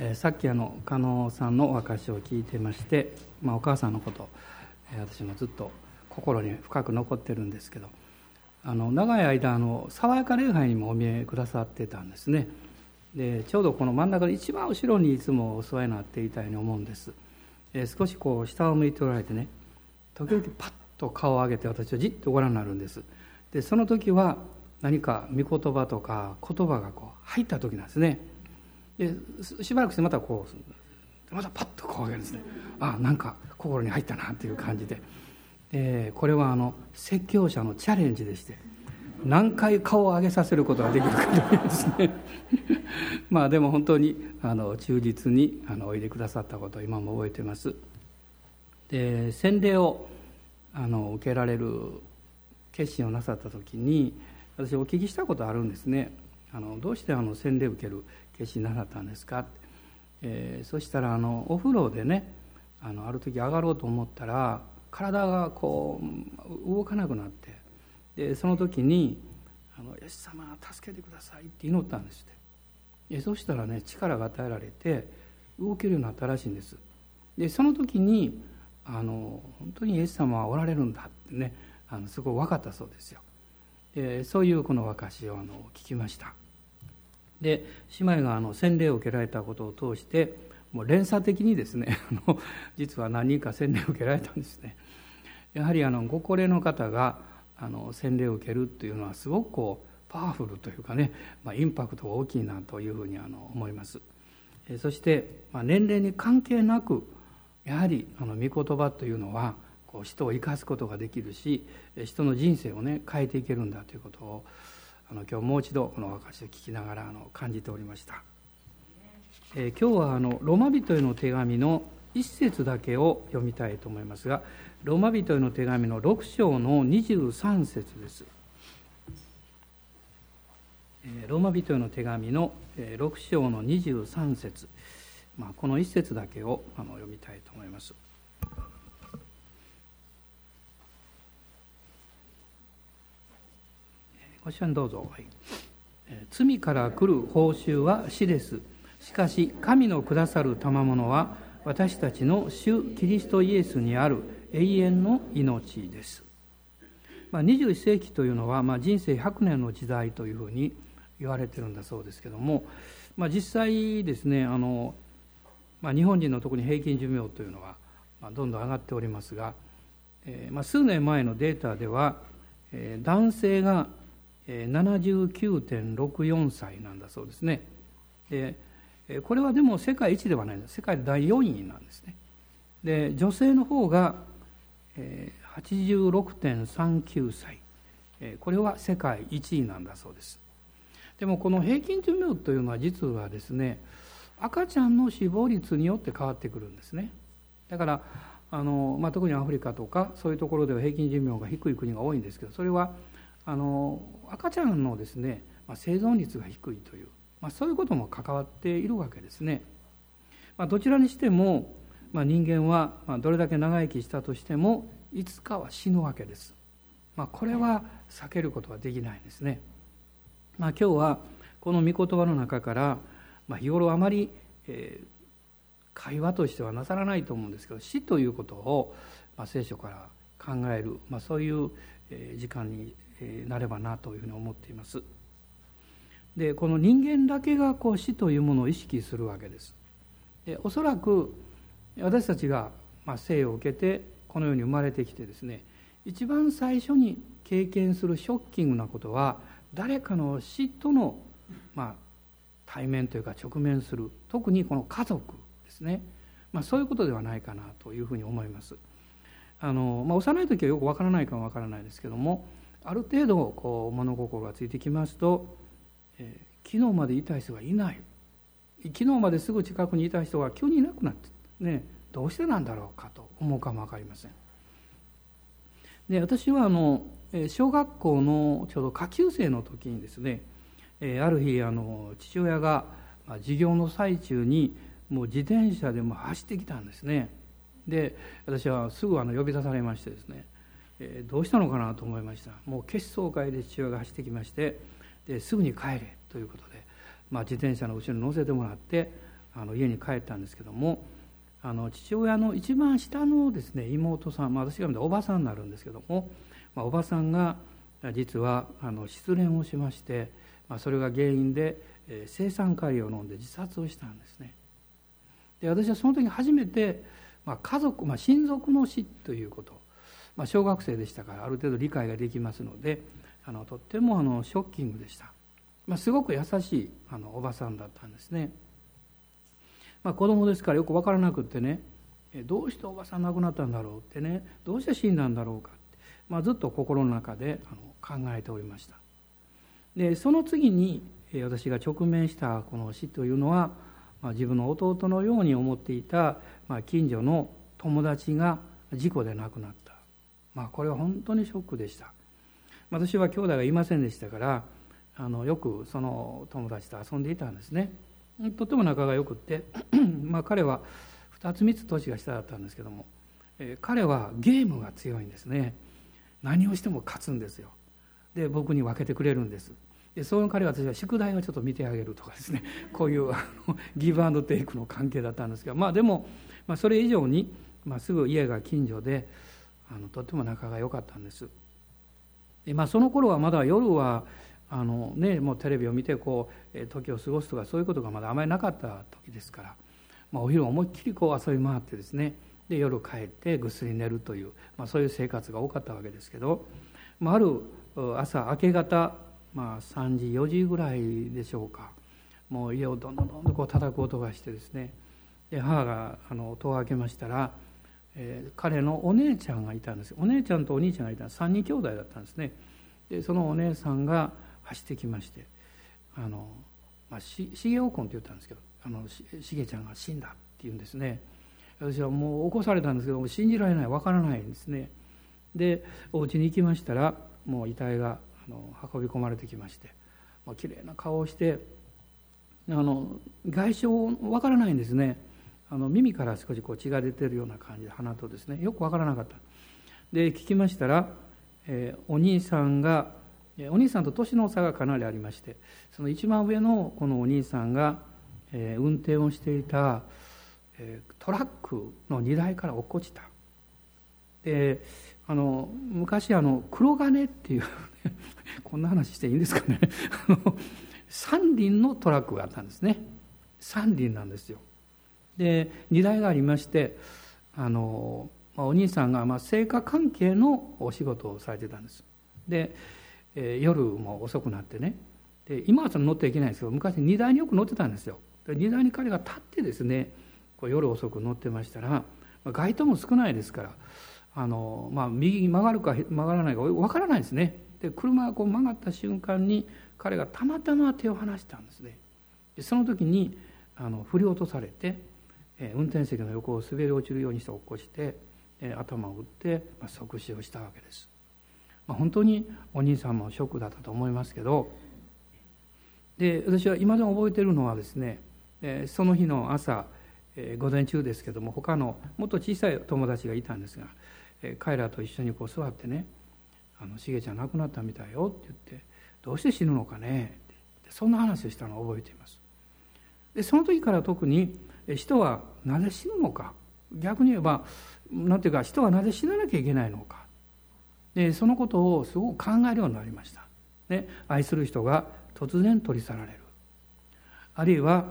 えー、さっきあの加納さんのお証を聞いてまして、まあ、お母さんのこと、えー、私もずっと心に深く残ってるんですけどあの長い間あの爽やか礼拝にもお見えくださってたんですね。でちょうどこの真ん中の一番後ろにいつもお世話になっていたように思うんです、えー、少しこう下を向いておられてね時々パッと顔を上げて私をじっとご覧になるんです。でその時は何か御言葉とか言葉がこう入った時なんですね。でしばらくしてまたこうまたパッとこう上げるんですね。あなんか心に入ったなっていう感じで。でこれはあの説教者のチャレンジでして何回顔を上げさせることができるかというですね。まあでも本当にあの忠実にあのおいでくださったことを今も覚えています。で洗礼をあの受けられる決心をなさった時に私お聞きしたことあるんですね。あのどうしてあの洗礼受ける決心なさったんですか?」ってえー、そしたらあのお風呂でねあのある時上がろうと思ったら体がこう動かなくなってでその時に「あのイエス様助けてください」って祈ったんですって。そしたらね力が与えられて動けるようになったらしいんです。でその時にあの本当にイエス様はおられるんだってねあのすごい分かったそうですよ。でそういうこの証をあの聞きました。で姉妹があの洗礼を受けられたことを通してもう連鎖的にですね 実は何人か洗礼を受けられたんですね。やはりあのご高齢の方があの洗礼を受けるっていうのはすごくこうパワフルというかね、まあ、インパクトが大きいなというふうにあの思います。そして、まあ、年齢に関係なくやはりあの御言葉というのはこう人を生かすことができるし人の人生をね変えていけるんだということをあの今日もう一度この証を聞きながらあの感じておりました、えー、今日はあのロマ人への手紙の一節だけを読みたいと思いますがロマ人への手紙の6章の23節です。ローマ人への手紙の6章の23節。まあ、この一節だけをあの読みたいと思います。ご一緒にどうぞ、はい、罪から来る報酬は死です。しかし神のくださる賜物は私たちの主キリストイエスにある永遠の命です、まあ、21世紀というのは、まあ、人生100年の時代というふうに言われてるんだそうですけども、まあ、実際ですねあの、まあ、日本人の特に平均寿命というのは、ま、どんどん上がっておりますが、えーまあ、数年前のデータでは、えー、男性が79.64歳なんだそうですね。でこれはでも世界一ではない世界第4位なんですね。で女性の方が86.39歳。これは世界1位なんだそうです。でもこの平均寿命というのは実はですね赤ちゃんの死亡率によって変わってくるんですね。だからあの、まあ、特にアフリカとかそういうところでは平均寿命が低い国が多いんですけどそれはあの赤ちゃんのですね、まあ、生存率が低いという、まあ、そういうことも関わっているわけですね。まあ、どちらにしても、まあ、人間はどれだけ長生きしたとしてもいつかは死ぬわけです。まあ、これは避けることはできないんですね。まあ、今日はこの御言葉の中から、まあ、日頃あまり、えー、会話としてはなさらないと思うんですけど死ということを、まあ、聖書から考える、まあ、そういう、時間になればなというふうに思っています。でこの人間だけがこう死というものを意識するわけです。でおそらく私たちがま生を受けてこの世に生まれてきてですね一番最初に経験するショッキングなことは誰かの死との、まあ、対面というか直面する特にこの家族ですね、まあ、そういうことではないかなというふうに思います。あの、まあ、幼い時はよくわからないかもわからないですけどもある程度こう物心がついてきますと、えー、昨日までいた人がいない昨日まですぐ近くにいた人が急にいなくなってねどうしてなんだろうかと思うかも分かりません。で私はあの小学校のちょうど下級生の時にですねある日あの父親が授業の最中にもう自転車でも走ってきたんですねで私はすぐあの呼び出されましてですねえ、どうしたのかなと思いました。もう決勝会で父親が走ってきましてですぐに帰れということで、まあ、自転車の後ろに乗せてもらってあの家に帰ったんですけどもあの父親の一番下のですね妹さん、まあ、私が見たおばさんになるんですけども、まあ、おばさんが実はあの失恋をしまして、まあ、それが原因で青酸カリを飲んで自殺をしたんですね。で私はその時初めて、まあ、家族、まあ、親族の死ということ、まあ、小学生でしたからある程度理解ができますのであのとってもあのショッキングでした、まあ、すごく優しいあのおばさんだったんですね、まあ、子供ですからよく分からなくってねどうしておばさん亡くなったんだろうってねどうして死んだんだろうかって、まあ、ずっと心の中であの考えておりました。でその次に私が直面したこの死というのは、まあ、自分の弟のように思っていた、まあ、近所の友達が事故で亡くなった、まあ、これは本当にショックでした。私は兄弟がいませんでしたからあのよくその友達と遊んでいたんですね。とても仲が良くって まあ彼は2つ3つ年が下だったんですけども、えー、彼はゲームが強いんですね。何をしても勝つんですよ。で僕に分けてくれるんです。でその彼は私は宿題をちょっと見てあげるとかですね。こういうあのギブアンドテイクの関係だったんですがまあでも、まあ、それ以上に、まあ、すぐ家が近所であのとても仲が良かったんです。で、まあ、その頃はまだ夜はあの、ね、もうテレビを見てこう時を過ごすとかそういうことがまだあまりなかった時ですから、まあ、お昼思いっきりこう遊び回ってですねで夜帰ってぐっすり寝るという、まあ、そういう生活が多かったわけですけど、まあ、ある朝明け方まあ、3時4時ぐらいでしょうかもう家をどんどんどんどんこう叩く音がしてですねで母があの戸を開けましたら、えー、彼のお姉ちゃんがいたんです。お姉ちゃんとお兄ちゃんがいた。3人兄弟だったんですね。でそのお姉さんが走ってきまして「あのまあ、し重おこん」って言ったんですけど「あのしげちゃんが死んだ」って言うんですね。私はもう起こされたんですけども信じられないわからないんですね。でお家に行きましたらもう遺体があの運び込まれてきましてまあ綺麗な顔をしてあの外傷わからないんですね。あの耳から少しこう血が出てるような感じで鼻とですねよくわからなかった。で聞きましたら、えー、お兄さんがお兄さんと年の差がかなりありましてその一番上のこのお兄さんが、えー、運転をしていた、えー、トラックの荷台から落っこちた。であの昔あの黒金っていう こんな話していいんですかね。三輪のトラックがあったんですね。三輪なんですよ。で荷台がありましてあの、まあ、お兄さんがまあ成果関係のお仕事をされてたんです。で、えー、夜も遅くなってね。で今はその乗ってはいけないんですけど昔荷台によく乗ってたんですよ。で荷台に彼が立ってですねこう夜遅く乗ってましたら、まあ、街灯も少ないですからあの、まあ、右に曲がるか曲がらないか分からないですね。で車がこう曲がった瞬間に彼がたまたま手を離したんですね。でその時にあの振り落とされて、運転席の横を滑り落ちるようにして落っこちて、頭を打って、即死をしたわけです、ま、本当にお兄さんもショックだったと思いますけどで私は今でも覚えてるのはですね、その日の朝、午前中ですけども他のもっと小さい友達がいたんですが、彼らと一緒にこう座ってねあの「しげちゃん亡くなったみたいよ」って言って「どうして死ぬのかね」ってそんな話をしたのを覚えています。でその時から特に人はなぜ死ぬのか。逆に言えば何ていうか人はなぜ死ななきゃいけないのか。でそのことをすごく考えるようになりました、ね、愛する人が突然取り去られる。あるいは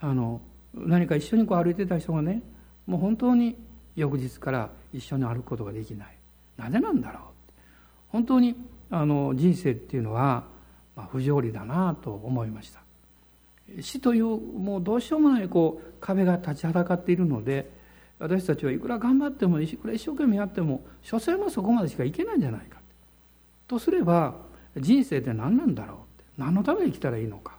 あの何か一緒にこう歩いてた人がねもう本当に翌日から一緒に歩くことができない。なぜなんだろう。本当にあの人生っていうのは、まあ、不条理だなと思いました。死というもうどうしようもないこう壁が立ちはだかっているので私たちはいくら頑張ってもいくら一生懸命やっても所詮はそこまでしかいけないんじゃないかとすれば人生って何なんだろう何のために生きたらいいのか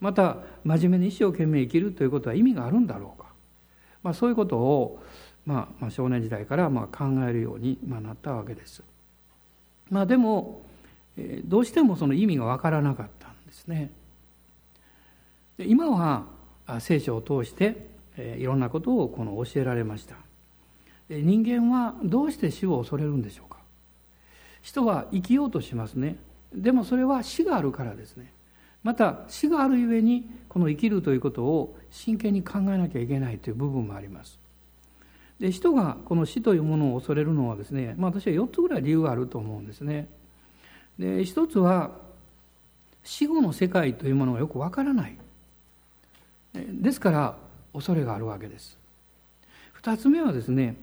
また真面目に一生懸命生きるということは意味があるんだろうか、まあ、そういうことを、まあ、まあ少年時代からまあ考えるようになったわけです。まあでもどうしてもその意味が分からなかったんですね。で今は聖書を通していろんなことをこの教えられました。人間はどうして死を恐れるんでしょうか人は生きようとしますね。でもそれは死があるからですね。また死があるゆえにこの生きるということを真剣に考えなきゃいけないという部分もありますで人がこの死というものを恐れるのはですね、まあ、私は4つぐらい理由があると思うんですねで一つは死後の世界というものがよくわからないですから恐れがあるわけです。二つ目はですね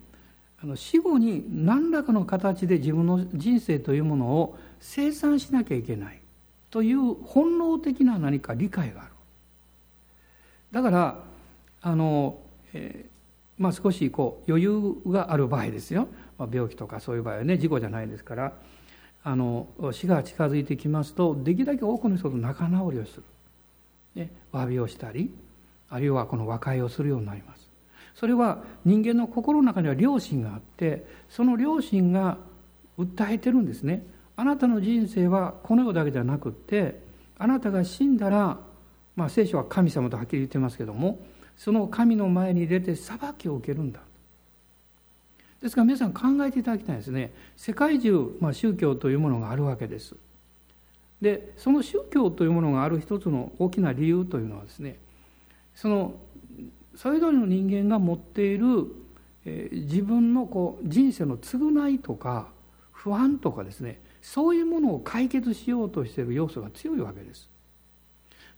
死後に何らかの形で自分の人生というものを生産しなきゃいけないという本能的な何か理解がある。だからあの、えー、まあ、少しこう余裕がある場合ですよ、まあ、病気とかそういう場合はね事故じゃないですからあの死が近づいてきますとできるだけ多くの人と仲直りをする、ね、詫びをしたりあるいはこの和解をするようになります。それは人間の心の中には良心があってその良心が訴えてるんですね。あなたの人生はこの世だけじゃなくってあなたが死んだら、まあ、聖書は神様とはっきり言ってますけどもその神の前に出て裁きを受けるんだ。ですから皆さん考えていただきたいですね。世界中、まあ、宗教というものがあるわけです。でその宗教というものがある一つの大きな理由というのはですねそのそれぞれの人間が持っている、えー、自分のこう人生の償いとか不安とかですねそういうものを解決しようとしている要素が強いわけです。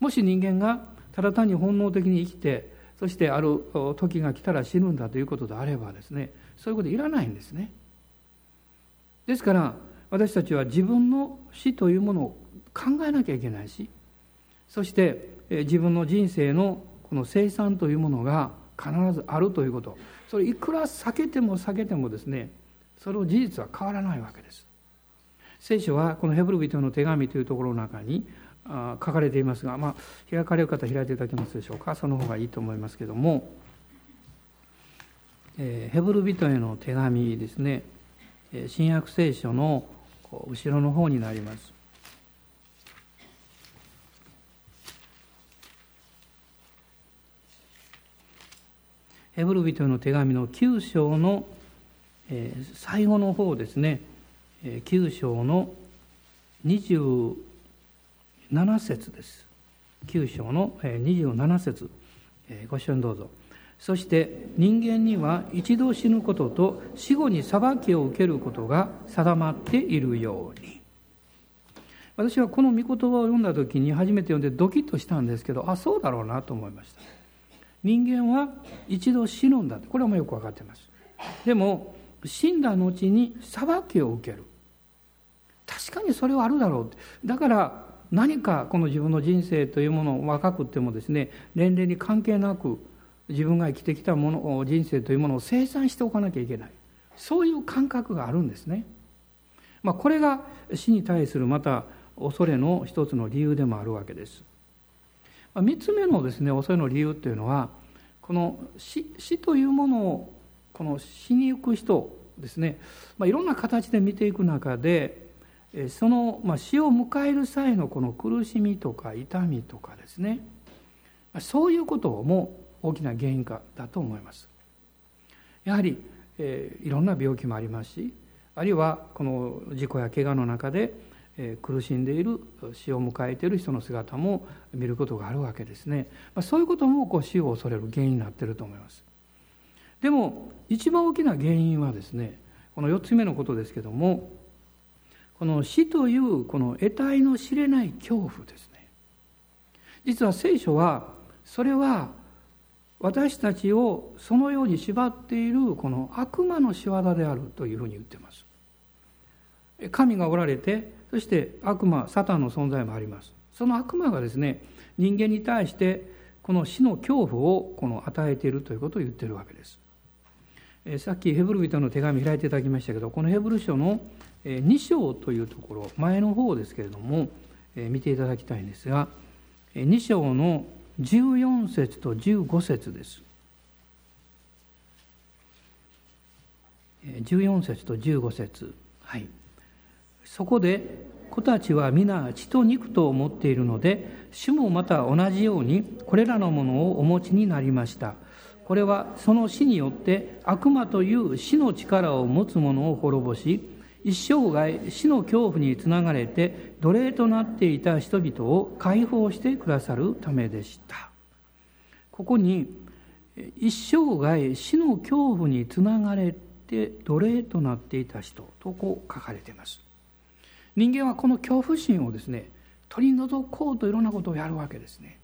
もし人間がただ単に本能的に生きてそしてある時が来たら死ぬんだということであればですねそういうこといらないんですね。ですから私たちは自分の死というものを考えなきゃいけないしそして自分の人生のこの生産というものが必ずあるということ。それいくら避けても避けてもですねそれを事実は変わらないわけです。聖書はこのヘブル人の手紙というところの中に書かれていますが、まあ、開かれる方開いていただけますでしょうか？その方がいいと思いますけども、えー、ヘブル人への手紙ですね。新約聖書の後ろの方になります。ヘブル人の手紙の9章の、えー、最後の方ですね、えー、9章の27節です。9章のえ27節、えー、ご一緒にどうぞ。そして人間には一度死ぬことと死後に裁きを受けることが定まっているように。私はこの御言葉を読んだ時に初めて読んでドキッとしたんですけどあそうだろうなと思いました。人間は一度死ぬんだこれはもうよく分かってます。でも死んだ後に裁きを受ける。確かにそれはあるだろうだから何かこの自分の人生というものを若くってもですね年齢に関係なく自分が生きてきたもの人生というものを生産しておかなきゃいけない。そういう感覚があるんですね、まあ、これが死に対するまた恐れの一つの理由でもあるわけです。3つ目のですね恐れの理由というのはこの死死というものをこの死にゆく人ですね、まあ、いろんな形で見ていく中でその、まあ、死を迎える際のこの苦しみとか痛みとかですねそういうことも大きな原因かだと思います。やはり、えー、いろんな病気もありますしあるいはこの事故や怪我の中で苦しんでいる死を迎えている人の姿も見ることがあるわけですね。そういうこともこう死を恐れる原因になっていると思います。でも一番大きな原因はですねこの4つ目のことですけどもこの死というこの得体の知れない恐怖ですね。実は聖書はそれは私たちをそのように縛っているこの悪魔の仕業であるというふうに言ってます。神がおられてそして悪魔サタンの存在もあります。その悪魔がですね人間に対してこの死の恐怖をこの与えているということを言ってるわけです。えさっきヘブル人の手紙開いていただきましたけどこのヘブル書の2章というところ前の方ですけれども見ていただきたいんですが2章の14節と15節です。14節と15節。はい。そこで子たちは皆血と肉と思っているので主もまた同じようにこれらのものをお持ちになりました。これはその死によって悪魔という死の力を持つ者を滅ぼし一生涯死の恐怖につながれて奴隷となっていた人々を解放してくださるためでした。ここに一生涯死の恐怖につながれて奴隷となっていた人とこう書かれています。人間はこの恐怖心をですね取り除こうといろんなことをやるわけですね。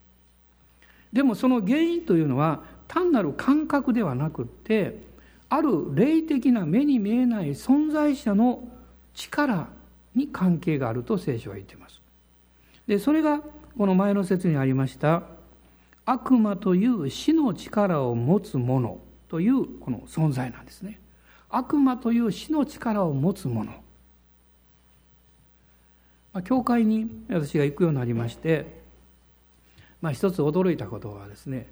でもその原因というのは単なる感覚ではなくってある霊的な目に見えない存在者の力に関係があると聖書は言っています。でそれがこの前の説にありました悪魔という死の力を持つ者というこの存在なんですね。悪魔という死の力を持つ者。まあ、教会に私が行くようになりまして、まあ、一つ驚いたことはですね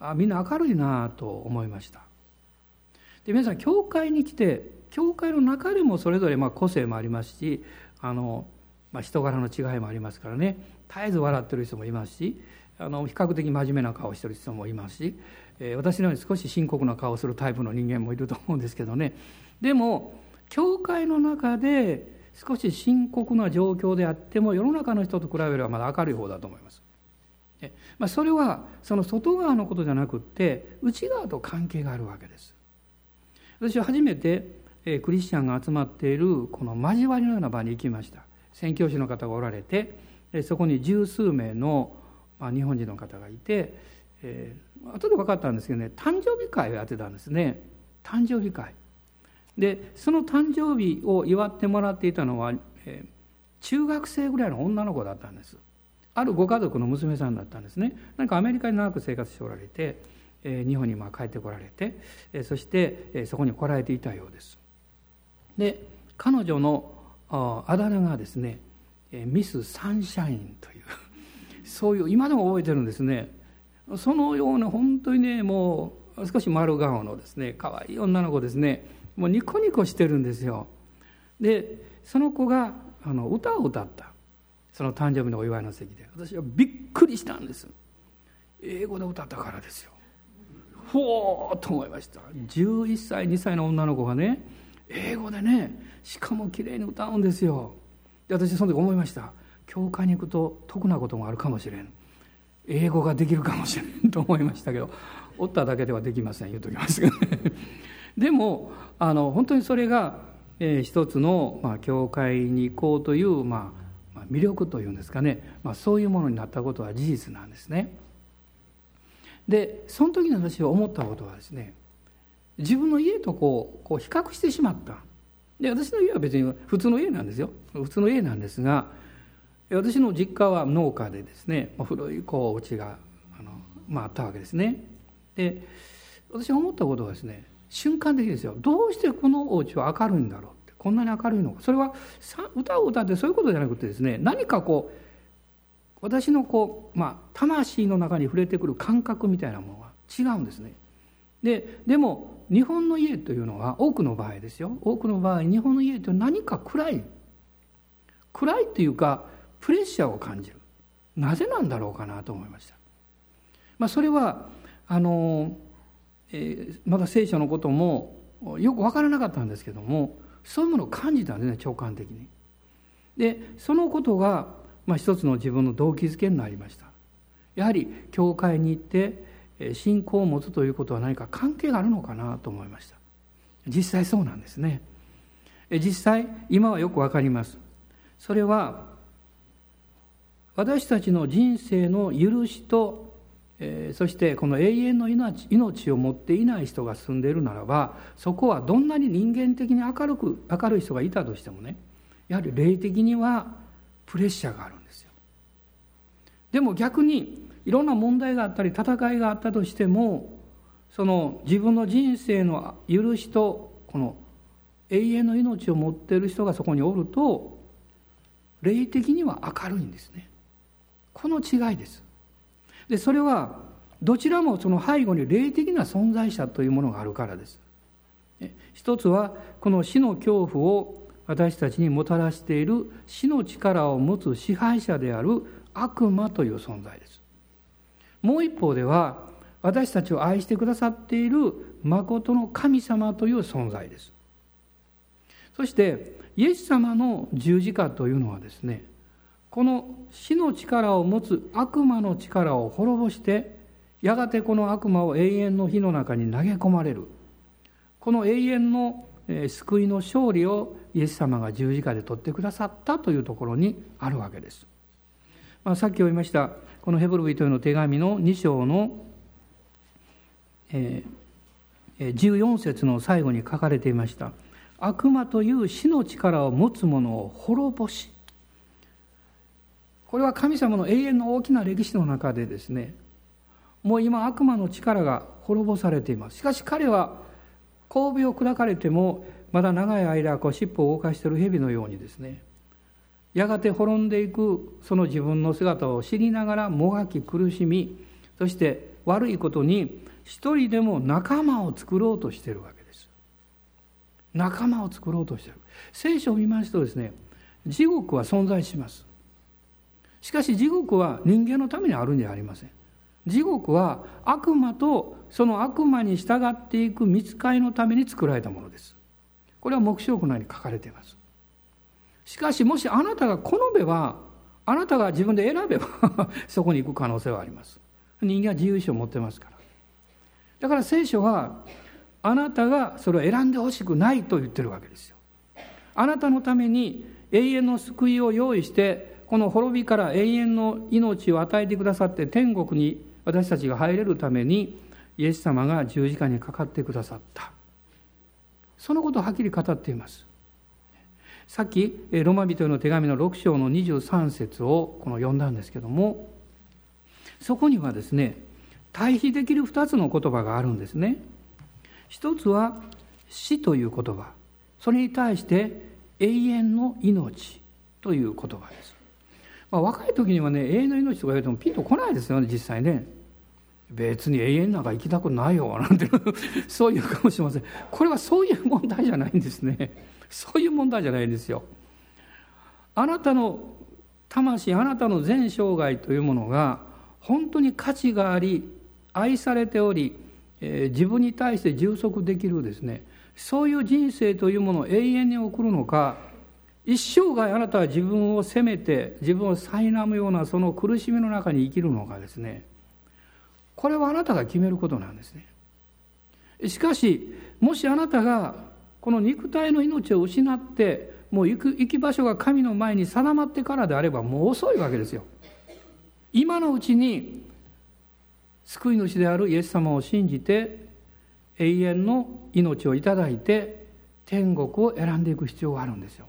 あみんな明るいなと思いました。で皆さん教会に来て教会の中でもそれぞれまあ個性もありますしあの、まあ、人柄の違いもありますからね絶えず笑ってる人もいますしあの比較的真面目な顔をしてる人もいますし、えー、私のように少し深刻な顔をするタイプの人間もいると思うんですけどね。でも教会の中で少し深刻な状況であっても世の中の人と比べればまだ明るい方だと思います。まあ、それはその外側のことじゃなくって内側と関係があるわけです。私は初めてクリスチャンが集まっているこの交わりのような場に行きました。宣教師の方がおられてそこに十数名の日本人の方がいて、えー、後で分かったんですけどね誕生日会をやってたんですね誕生日会でその誕生日を祝ってもらっていたのは、えー、中学生ぐらいの女の子だったんです。あるご家族の娘さんだったんですね。何かアメリカに長く生活しておられて、えー、日本にまあ帰ってこられて、えー、そして、え、そこに来られていたようです。で彼女のあだ名がですねミス・サンシャインという そういう今でも覚えてるんですね。そのような本当にねもう少し丸顔のですね可愛い女の子ですね。もうニコニコしてるんですよ。でその子があの歌を歌った。その誕生日のお祝いの席で。私はびっくりしたんです。英語で歌ったからですよ。ほーと思いました。11歳2歳の女の子がね英語でねしかも綺麗に歌うんですよ。で私その時思いました。教会に行くと得なこともあるかもしれん。英語ができるかもしれんと思いましたけどおっただけではできません言うときますけどね。でもあの本当にそれが、えー、一つの、まあ、教会に行こうという、まあ、魅力というんですかね、まあ、そういうものになったことは事実なんですね。でその時に私は思ったことはですね自分の家とこうこう比較してしまった。で私の家は別に普通の家なんですよ。普通の家なんですが私の実家は農家でですね古いこうお家があの、まあ、あったわけですね。で私が思ったことはですね瞬間的ですよ。どうしてこのお家は明るいんだろうって。こんなに明るいのか。それは歌を歌ってそういうことじゃなくてですね何かこう私のこう、まあ、魂の中に触れてくる感覚みたいなものが違うんですね。ででも日本の家というのは多くの場合ですよ。多くの場合日本の家というのは何か暗い。暗いというかプレッシャーを感じる。なぜなんだろうかなと思いました。まあ、それはあのえー、まだ聖書のこともよく分からなかったんですけどもそういうものを感じたんですね直感的に。でそのことが、まあ、一つの自分の動機づけになりました。やはり教会に行って信仰を持つということは何か関係があるのかなと思いました。実際そうなんですね。実際今はよく分かります。それは私たちの人生の許しとえー、そしてこの永遠の命命を持っていない人が住んでいるならばそこはどんなに人間的に明るく明るい人がいたとしてもねやはり霊的にはプレッシャーがあるんですよ。でも逆にいろんな問題があったり戦いがあったとしてもその自分の人生の許しとこの永遠の命を持っている人がそこにおると霊的には明るいんですね。この違いです。でそれはどちらもその背後に霊的な存在者というものがあるからです。一つはこの死の恐怖を私たちにもたらしている死の力を持つ支配者である悪魔という存在です。もう一方では私たちを愛してくださっている誠の神様という存在です。そしてイエス様の十字架というのはですねこの死の力を持つ悪魔の力を滅ぼしてやがてこの悪魔を永遠の火の中に投げ込まれるこの永遠の救いの勝利をイエス様が十字架で取ってくださったというところにあるわけです。まあ、さっき読みましたこのヘブル人への手紙の2章の、えー、14節の最後に書かれていました「悪魔という死の力を持つ者を滅ぼし」これは神様の永遠の大きな歴史の中でですねもう今悪魔の力が滅ぼされています。しかし彼は神戸を砕かれてもまだ長い間こう尻尾を動かしている蛇のようにですねやがて滅んでいくその自分の姿を知りながらもがき苦しみそして悪いことに一人でも仲間を作ろうとしているわけです。仲間を作ろうとしている。聖書を見ますとですね地獄は存在します。しかし地獄は人間のためにあるんじゃありません。地獄は悪魔とその悪魔に従っていく見つかりのために作られたものです。これは黙示録内に書かれています。しかしもしあなたが好めばあなたが自分で選べば そこに行く可能性はあります。人間は自由意志を持ってますから。だから聖書はあなたがそれを選んでほしくないと言ってるわけですよ。あなたのために永遠の救いを用意してこの滅びから永遠の命を与えてくださって天国に私たちが入れるためにイエス様が十字架にかかってくださった。そのことをはっきり語っています。さっきロマ人への手紙の6章の23節をこの読んだんですけどもそこにはですね対比できる2つの言葉があるんですね。一つは死という言葉。それに対して永遠の命という言葉です、まあ、若い時にはね永遠の命とか言われてもピンとこないですよね実際ね。別に永遠なんか生きたくないよなんて。そういうかもしれません。これはそういう問題じゃないんですね。そういう問題じゃないんですよ。あなたの魂あなたの全生涯というものが本当に価値があり愛されており、えー、自分に対して充足できるですね。そういう人生というものを永遠に送るのか一生涯あなたは自分を責めて自分を苛むようなその苦しみの中に生きるのかですねこれはあなたが決めることなんですね。しかしもしあなたがこの肉体の命を失ってもう行く行き場所が神の前に定まってからであればもう遅いわけですよ。今のうちに救い主であるイエス様を信じて永遠の命をいただいて天国を選んでいく必要があるんですよ。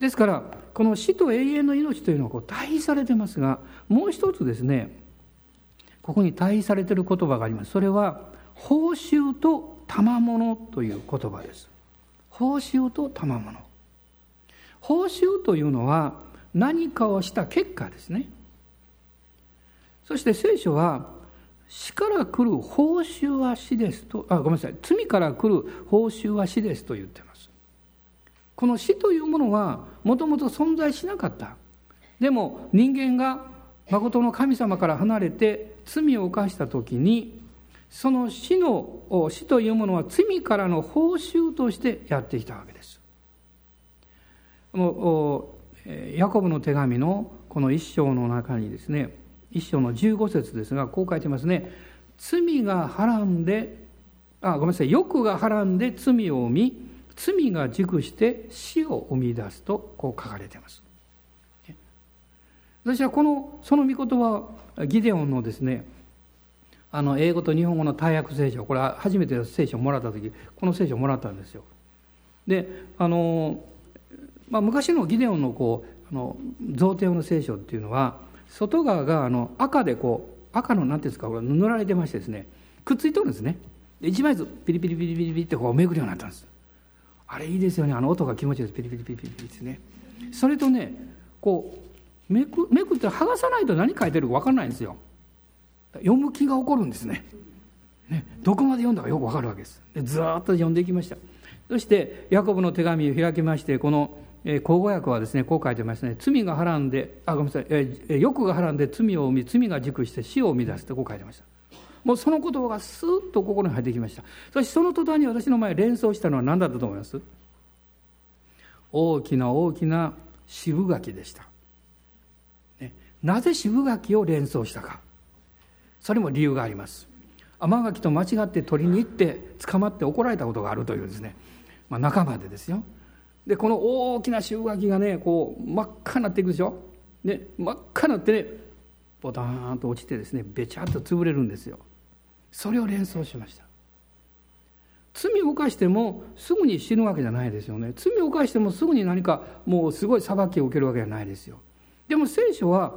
ですからこの死と永遠の命というのはこう対比されてますがもう一つですねここに対比されている言葉があります。それは報酬と賜物という言葉です。報酬と賜物。報酬というのは何かをした結果ですね。そして聖書は死から来る報酬は死ですとあごめんなさい。罪から来る報酬は死ですと言ってます。この死というものはもともと存在しなかった。でも人間が誠の神様から離れて罪を犯した時にその死の死というものは罪からの報酬としてやってきたわけです。もうヤコブの手紙のこの一章の中にですね一章の15節ですがこう書いてますね。罪がはらんであごめんなさい。欲がはらんで罪を生み罪が熟して死を生み出すとこう書かれています。私はこのその御言葉ギデオンのですねあの英語と日本語の大訳聖書これは初めて聖書をもらった時この聖書をもらったんですよ。であの、まあ、昔のギデオンのこうあの贈呈の聖書っていうのは外側があの赤でこう赤の何ていうんですかこれ塗られてましてですねくっついとるんですね。一枚ずつピリピリピリピリピリってこうめくるようになったんです。あれいいですよね。あの音が気持ちいいです。ピリピリピリピリですねそれとねこうめくめくって剥がさないと何書いてるか分かんないんですよ読む気が起こるんですねねどこまで読んだかよく分かるわけですでずっと読んでいきましたそしてヤコブの手紙を開きましてこの口語訳はですねこう書いてますね罪がはらんであごめんなさい、欲がはらんで罪を生み罪が熟して死を生み出すってこう書いてましたもうその言葉がスーッと心に入ってきました。そしてその途端に私の前連想したのは何だったと思います？大きな大きな渋柿でした、ね、なぜ渋柿を連想したか。それも理由があります。甘柿と間違って取りに行って捕まって怒られたことがあるというですね、まあ、仲間でですよ。でこの大きな渋柿がねこう真っ赤になっていくでしょ？で真っ赤になってねボタンと落ちてですねべちゃっと潰れるんですよ。それを連想しました。罪を犯してもすぐに死ぬわけじゃないですよね。罪を犯してもすぐに何かもうすごい裁きを受けるわけじゃないですよ。でも聖書は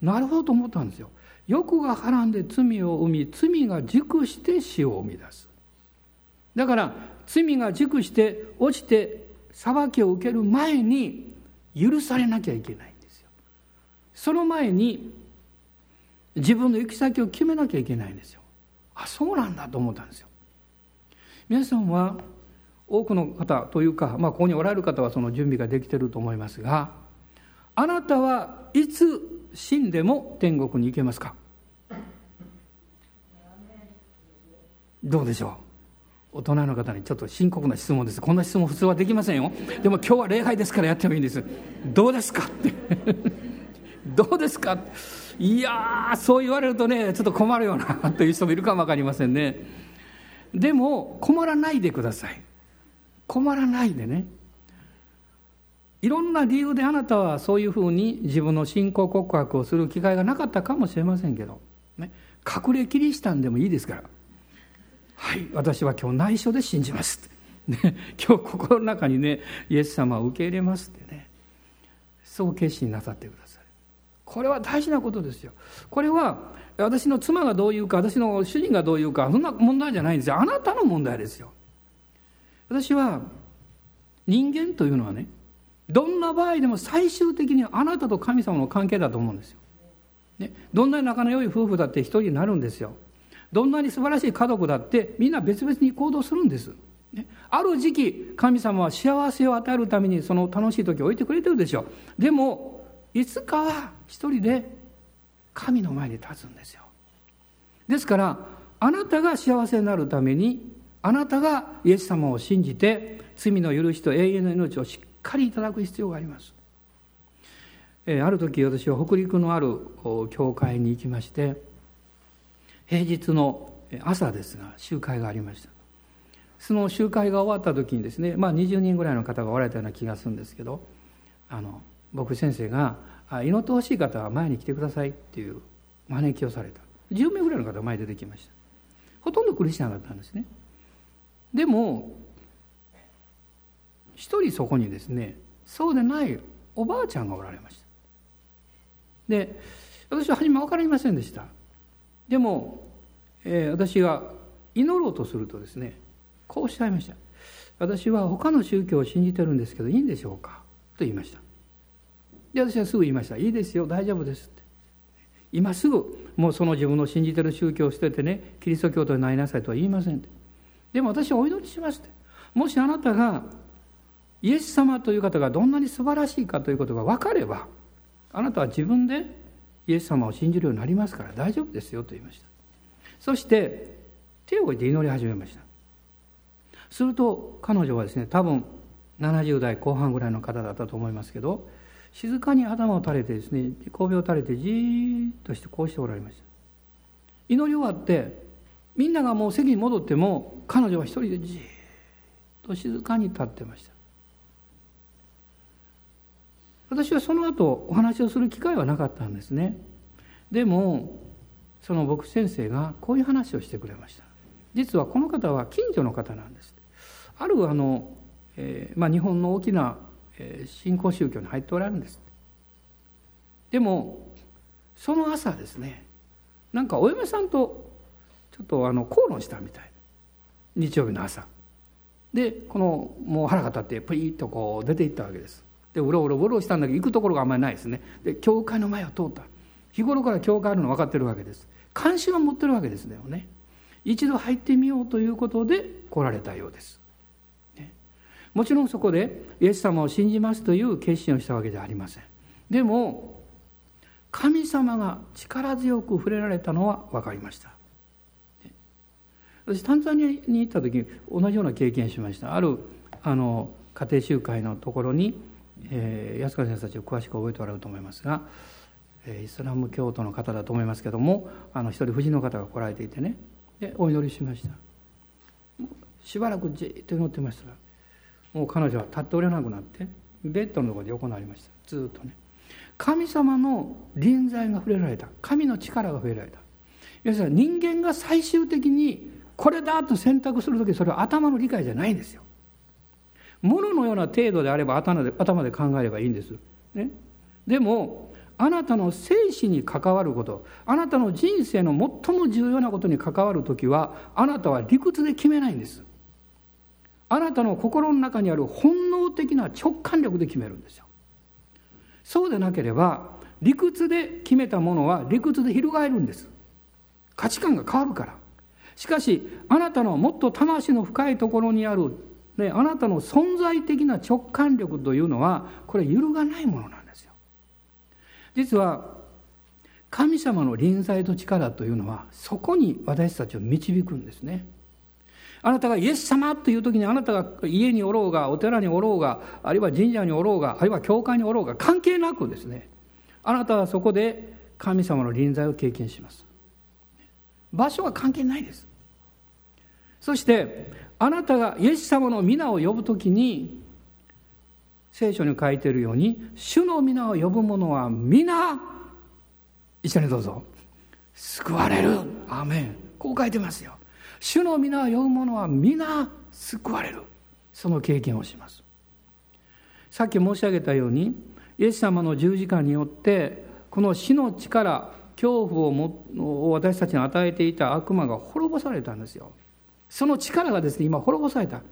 なるほどと思ったんですよ。欲がはらんで罪を生み罪が熟して死を生み出す。だから罪が熟して落ちて裁きを受ける前に許されなきゃいけないんですよ。その前に自分の行き先を決めなきゃいけないんですよ。あそうなんだと思ったんですよ。皆さんは多くの方というか、まあ、ここにおられる方はその準備ができてると思いますがあなたはいつ死んでも天国に行けますか？どうでしょう？大人の方にちょっと深刻な質問です。こんな質問普通はできませんよ。でも今日は礼拝ですからやってもいいんです。どうですかって。どうですかって。いやそう言われるとねちょっと困るよなという人もいるかも分かりませんね。でも困らないでください。困らないでね。いろんな理由であなたはそういうふうに自分の信仰告白をする機会がなかったかもしれませんけど、ね、隠れキリシタンでもいいですから。はい私は今日内緒で信じますね、今日心の中にねイエス様を受け入れますってね。そう決心なさってください。これは大事なことですよ。これは私の妻がどう言うか私の主人がどう言うかそんな問題じゃないんですよ。あなたの問題ですよ。私は人間というのはねどんな場合でも最終的にあなたと神様の関係だと思うんですよ、ね、どんなに仲の良い夫婦だって一人になるんですよ。どんなに素晴らしい家族だってみんな別々に行動するんです、ね、ある時期神様は幸せを与えるためにその楽しい時を置いてくれてるでしょう。でもいつかは一人で神の前に立つんですよ。ですからあなたが幸せになるためにあなたがイエス様を信じて罪の許しと永遠の命をしっかりいただく必要があります、えある時私は北陸のある教会に行きまして平日の朝ですが集会がありました。その集会が終わった時にですね、まあ、20人ぐらいの方がおられたような気がするんですけどあの僕先生が祈ってほしい方は前に来てくださいっていう招きをされた。10名ぐらいの方が前に出てきました。ほとんどクリスチャンだったんですね。でも一人そこにですねそうでないおばあちゃんがおられました。で私は初め分かりませんでした。でも、えー、私が祈ろうとするとですねこうおっしゃいました私は他の宗教を信じてるんですけどいいんでしょうか？と言いました。で私はすぐ言いました「いいですよ大丈夫です」って。今すぐもうその自分の信じてる宗教を捨ててねキリスト教徒になりなさいとは言いませんって。でも私はお祈りしますって。もしあなたがイエス様という方がどんなに素晴らしいかということが分かればあなたは自分でイエス様を信じるようになりますから大丈夫ですよと言いました。そして手を置いて祈り始めました。すると彼女はですね多分70代後半ぐらいの方だったと思いますけど静かに頭を垂れてですね神戸を垂れてじーっとしてこうしておられました。祈り終わってみんながもう席に戻っても彼女は一人でじーっと静かに立ってました。私はその後お話をする機会はなかったんですね。でもその牧師先生がこういう話をしてくれました。実はこの方は近所の方なんです。あるあの、えー、まあ、日本の大きな新興宗教に入っておられるんです。でもその朝ですねなんかお嫁さんとちょっとあの口論したみたい。日曜日の朝。でこのもう腹が立ってプリッとこう出ていったわけです。でうろうろうろしたんだけど行くところがあんまりないですね。で教会の前を通った。日頃から教会あるの分かってるわけです。関心は持ってるわけですよね。一度入ってみようということで来られたようです。もちろんそこでイエス様を信じますという決心をしたわけではありません。でも神様が力強く触れられたのは分かりました。私タンザニアに行った時同じような経験しました。あるあの家庭集会のところに、えー、安川先生たちを詳しく覚えておられると思いますが、えー、イスラム教徒の方だと思いますけどもあの一人夫人の方が来られていてね。でお祈りしました。しばらくじっと祈ってました。らもう彼女は立っておれなくなってベッドのところで横になりました。ずっとね。神様の臨在が触れられた。神の力が触れられた。要するに人間が最終的にこれだと選択する時それは頭の理解じゃないんですよ。もののような程度であれば頭で頭で考えればいいんです、ね、でもあなたの生死に関わることあなたの人生の最も重要なことに関わる時はあなたは理屈で決めないんです。あなたの心の中にある本能的な直感力で決めるんですよ。そうでなければ理屈で決めたものは理屈で翻るんです。価値観が変わるから。しかしあなたのもっと魂の深いところにある、ね、あなたの存在的な直感力というのはこれ揺るがないものなんですよ。実は神様の臨在と力というのはそこに私たちを導くんですね。あなたがイエス様という時にあなたが家におろうがお寺におろうがあるいは神社におろうがあるいは教会におろうが関係なくですねあなたはそこで神様の臨在を経験します。場所は関係ないです。そしてあなたがイエス様の皆を呼ぶ時に聖書に書いているように主の皆を呼ぶ者は皆一緒にどうぞ。救われる。アーメン。こう書いてますよ。主の皆を呼ぶ者は皆救われる。その経験をします。さっき申し上げたようにイエス様の十字架によってこの死の力恐怖をも私たちに与えていた悪魔が滅ぼされたんですよ。その力がですね今滅ぼされた。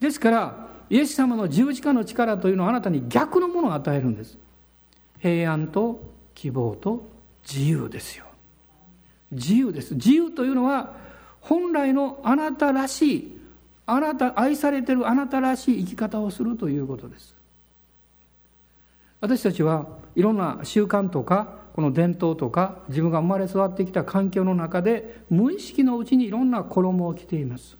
ですからイエス様の十字架の力というのはあなたに逆のものを与えるんです。平安と希望と自由ですよ。自由です。自由というのは本来のあなたらしいあなた愛されてるあなたらしい生き方をするということです。私たちはいろんな習慣とかこの伝統とか自分が生まれ育ってきた環境の中で無意識のうちにいろんな衣を着ています。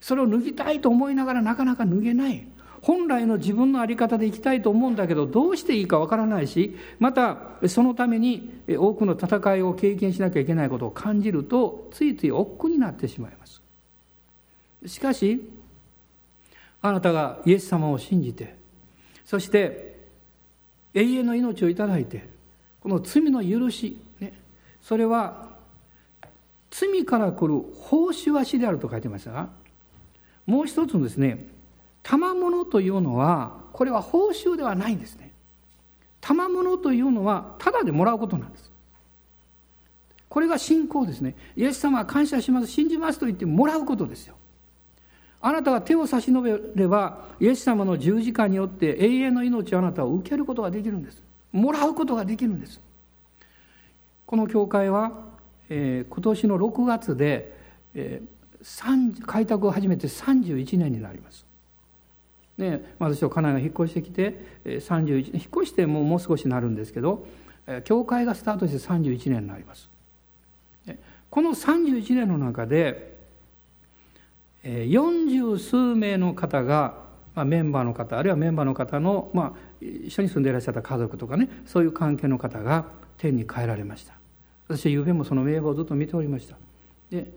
それを脱ぎたいと思いながらなかなか脱げない。本来の自分の在り方で生きたいと思うんだけどどうしていいかわからないしまたそのために多くの戦いを経験しなきゃいけないことを感じるとついつい億劫になってしまいます。しかしあなたがイエス様を信じてそして永遠の命をいただいてこの罪の許し、ね、それは罪から来る報酬は死であると書いてましたがもう一つのですね賜物というのはこれは報酬ではないんですね。賜物というのはただでもらうことなんです。これが信仰ですね。イエス様は感謝します信じますと言ってもらうことですよ。あなたが手を差し伸べればイエス様の十字架によって永遠の命をあなたを受けることができるんです。もらうことができるんです。この教会は、えー、今年の6月で、えー、開拓を始めて31年になります。ね、私と家内が引っ越してきて31引っ越してもうもう少しなるんですけど教会がスタートして31年になります。この31年の中で40数名の方が、まあ、メンバーの方あるいはメンバーの方の、まあ、一緒に住んでいらっしゃった家族とかねそういう関係の方が天に帰られました。私はゆうべもその名簿をずっと見ておりました。で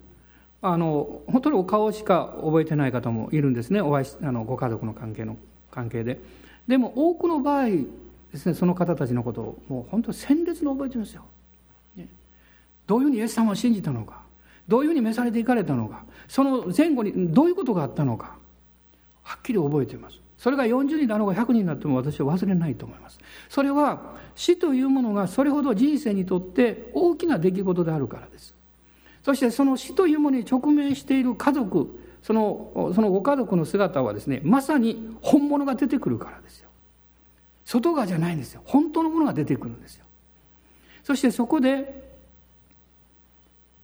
あの本当にお顔しか覚えてない方もいるんですね。お会いあのご家族の関係の関係で。でも多くの場合ですねその方たちのことをもう本当に鮮烈に覚えてますよ、ね、どういうふうにイエス様を信じたのかどういうふうに召されていかれたのかその前後にどういうことがあったのかはっきり覚えています。それが40人なのか100人になっても私は忘れないと思います。それは死というものがそれほど人生にとって大きな出来事であるからです。そしてその死というものに直面している家族そのそのご家族の姿はですねまさに本物が出てくるからですよ。外側じゃないんですよ。本当のものが出てくるんですよ。そしてそこで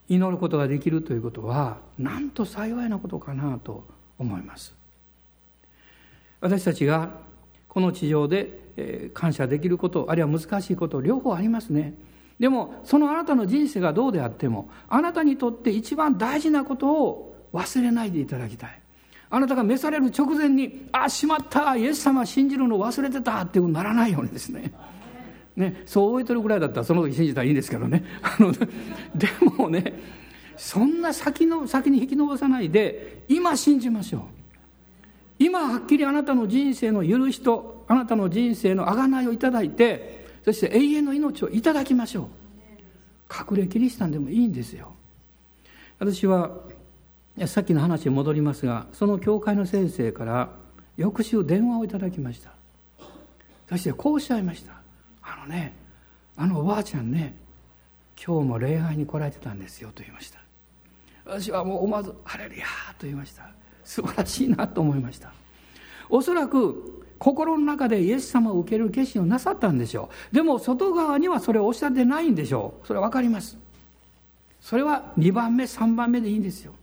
祈ることができるということはなんと幸いなことかなと思います。私たちがこの地上で感謝できることあるいは難しいこと両方ありますね。でもそのあなたの人生がどうであってもあなたにとって一番大事なことを忘れないでいただきたい。あなたが召される直前にあしまったイエス様信じるの忘れてたってならないようにですね。ねそう覚えてるぐらいだったらその時信じたらいいんですけどね。あのでもねそんな先の先に引き延ばさないで今信じましょう。今はっきりあなたの人生の許しとあなたの人生の贖いをいただいてそして永遠の命をいただきましょう。隠れキリシタンでもいいんですよ。私はさっきの話に戻りますがその教会の先生から翌週電話をいただきました。そしてこうおっしゃいました。あのねあのおばあちゃんね今日も礼拝に来られてたんですよと言いました。私はもう思わず「ハレルヤ!」と言いました。素晴らしいなと思いました。おそらく心の中でイエス様を受ける決心をなさったんでしょう。でも外側にはそれをおっしゃってないんでしょう。それは分かります。それは2番目3番目でいいんですよ。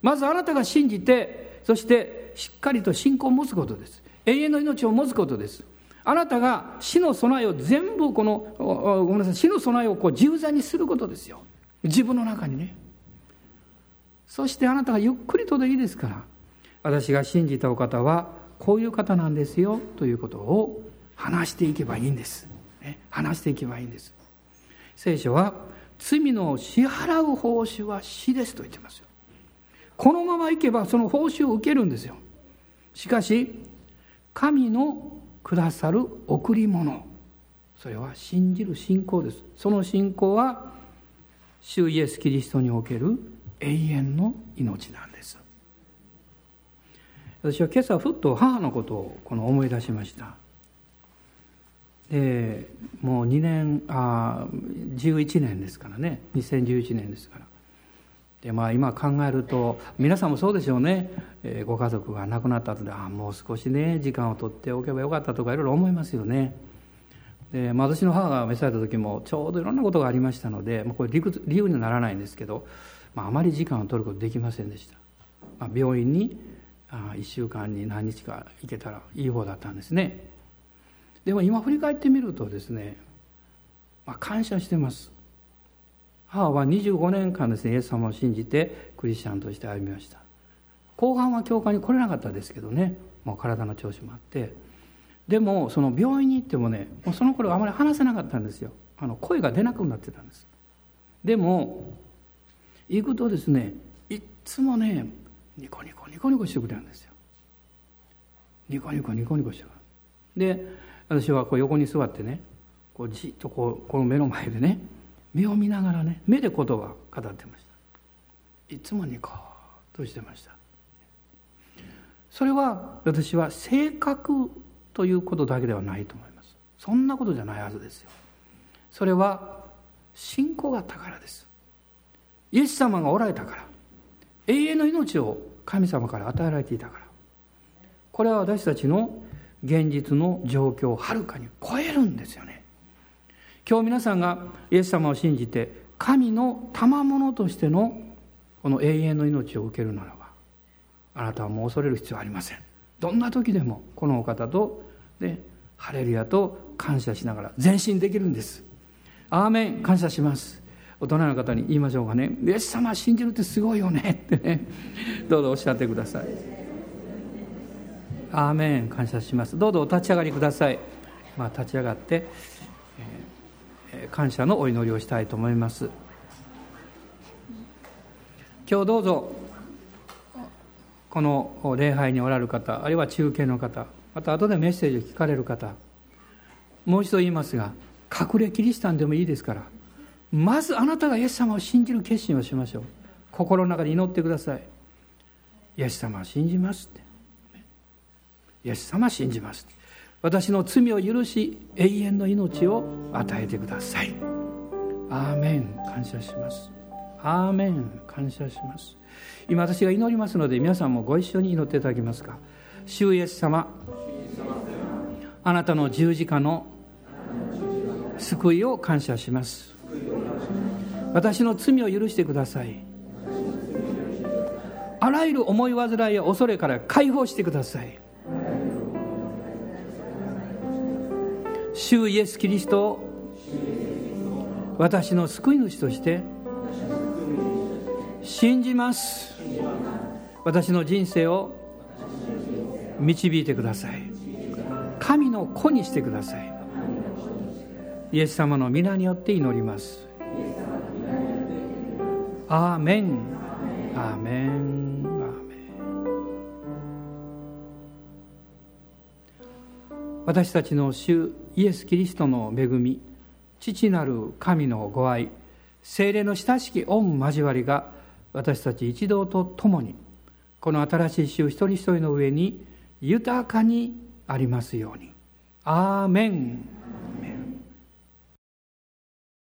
まずあなたが信じてそしてしっかりと信仰を持つことです。永遠の命を持つことです。あなたが死の備えを全部このごめんなさい死の備えをこう自在にすることですよ。自分の中にね。そしてあなたがゆっくりとでいいですから私が信じたお方はこういう方なんですよということを話していけばいいんです、ね、話していけばいいんです。聖書は罪の支払う報酬は死ですと言ってますよ。このままいけばその報酬を受けるんですよ。しかし神のくださる贈り物。それは信じる信仰です。その信仰は主イエス・キリストにおける永遠の命なんです。私は今朝ふっと母のことをこの思い出しました。でもう2年あ11年ですからね。2011年ですから。でまあ今考えると皆さんもそうでしょうね、えー、ご家族が亡くなった後でああもう少しね時間を取っておけばよかったとかいろいろ思いますよね。で、まあ、私の母が召された時もちょうどいろんなことがありましたのでもうこれ理理由にならないんですけど、まあ、あまり時間を取ることできませんでした、まあ、病院に1週間に何日か行けたらいい方だったんですね。でも今振り返ってみるとですね、まあ、感謝してます。母は25年間ですねイエス様を信じてクリスチャンとして歩みました。後半は教会に来れなかったですけどねもう体の調子もあって。でもその病院に行ってもねもうその頃あまり話せなかったんですよ。あの声が出なくなってたんです。でも行くとですねいっつもねニコニコニコニコしてくれるんですよ。ニコニコニコニコしてくれる。で私はこう横に座ってねこうじっとこうこの目の前でね目を見ながらね目で言葉を語ってました。いつもニコッとしてました。それは私は性格ということだけではないと思います。そんなことじゃないはずですよ。それは信仰があったからです。イエス様がおられたから。永遠の命を神様から与えられていたから。これは私たちの現実の状況をはるかに超えるんですよね。今日皆さんがイエス様を信じて神の賜物としてのこの永遠の命を受けるならばあなたはもう恐れる必要はありません。どんな時でもこのお方とでハレルヤと感謝しながら前進できるんです。アーメン。感謝します。大人の方に言いましょうかね。イエス様信じるってすごいよね。ってね。どうぞおっしゃってください。アーメン。感謝します。どうぞお立ち上がりください。まあ立ち上がってえ感謝のお祈りをしたいと思います。今日どうぞ。この礼拝におられる方あるいは中継の方また後でメッセージを聞かれる方もう一度言いますが隠れキリシタンでもいいですからまずあなたがイエス様を信じる決心をしましょう。心の中で祈ってください。イエス様を信じますって。イエス様を信じます私の罪を許し永遠の命を与えてください。アーメン。感謝します。アーメン。感謝します。今私が祈りますので皆さんもご一緒に祈っていただけますか。主イエス様。あなたの十字架の救いを感謝します。私の罪を許してください。あらゆる思い煩いや恐れから解放してください。主イエス・キリストを私の救い主として信じます。私の人生を導いてください。神の子にしてください。イエス様の皆によって祈ります。アーメン。アーメン。アーメン。私たちの主イエス・キリストの恵み父なる神のご愛精霊の親しき御交わりが私たち一同と共にこの新しい週一人一人の上に豊かにありますように。アーメン。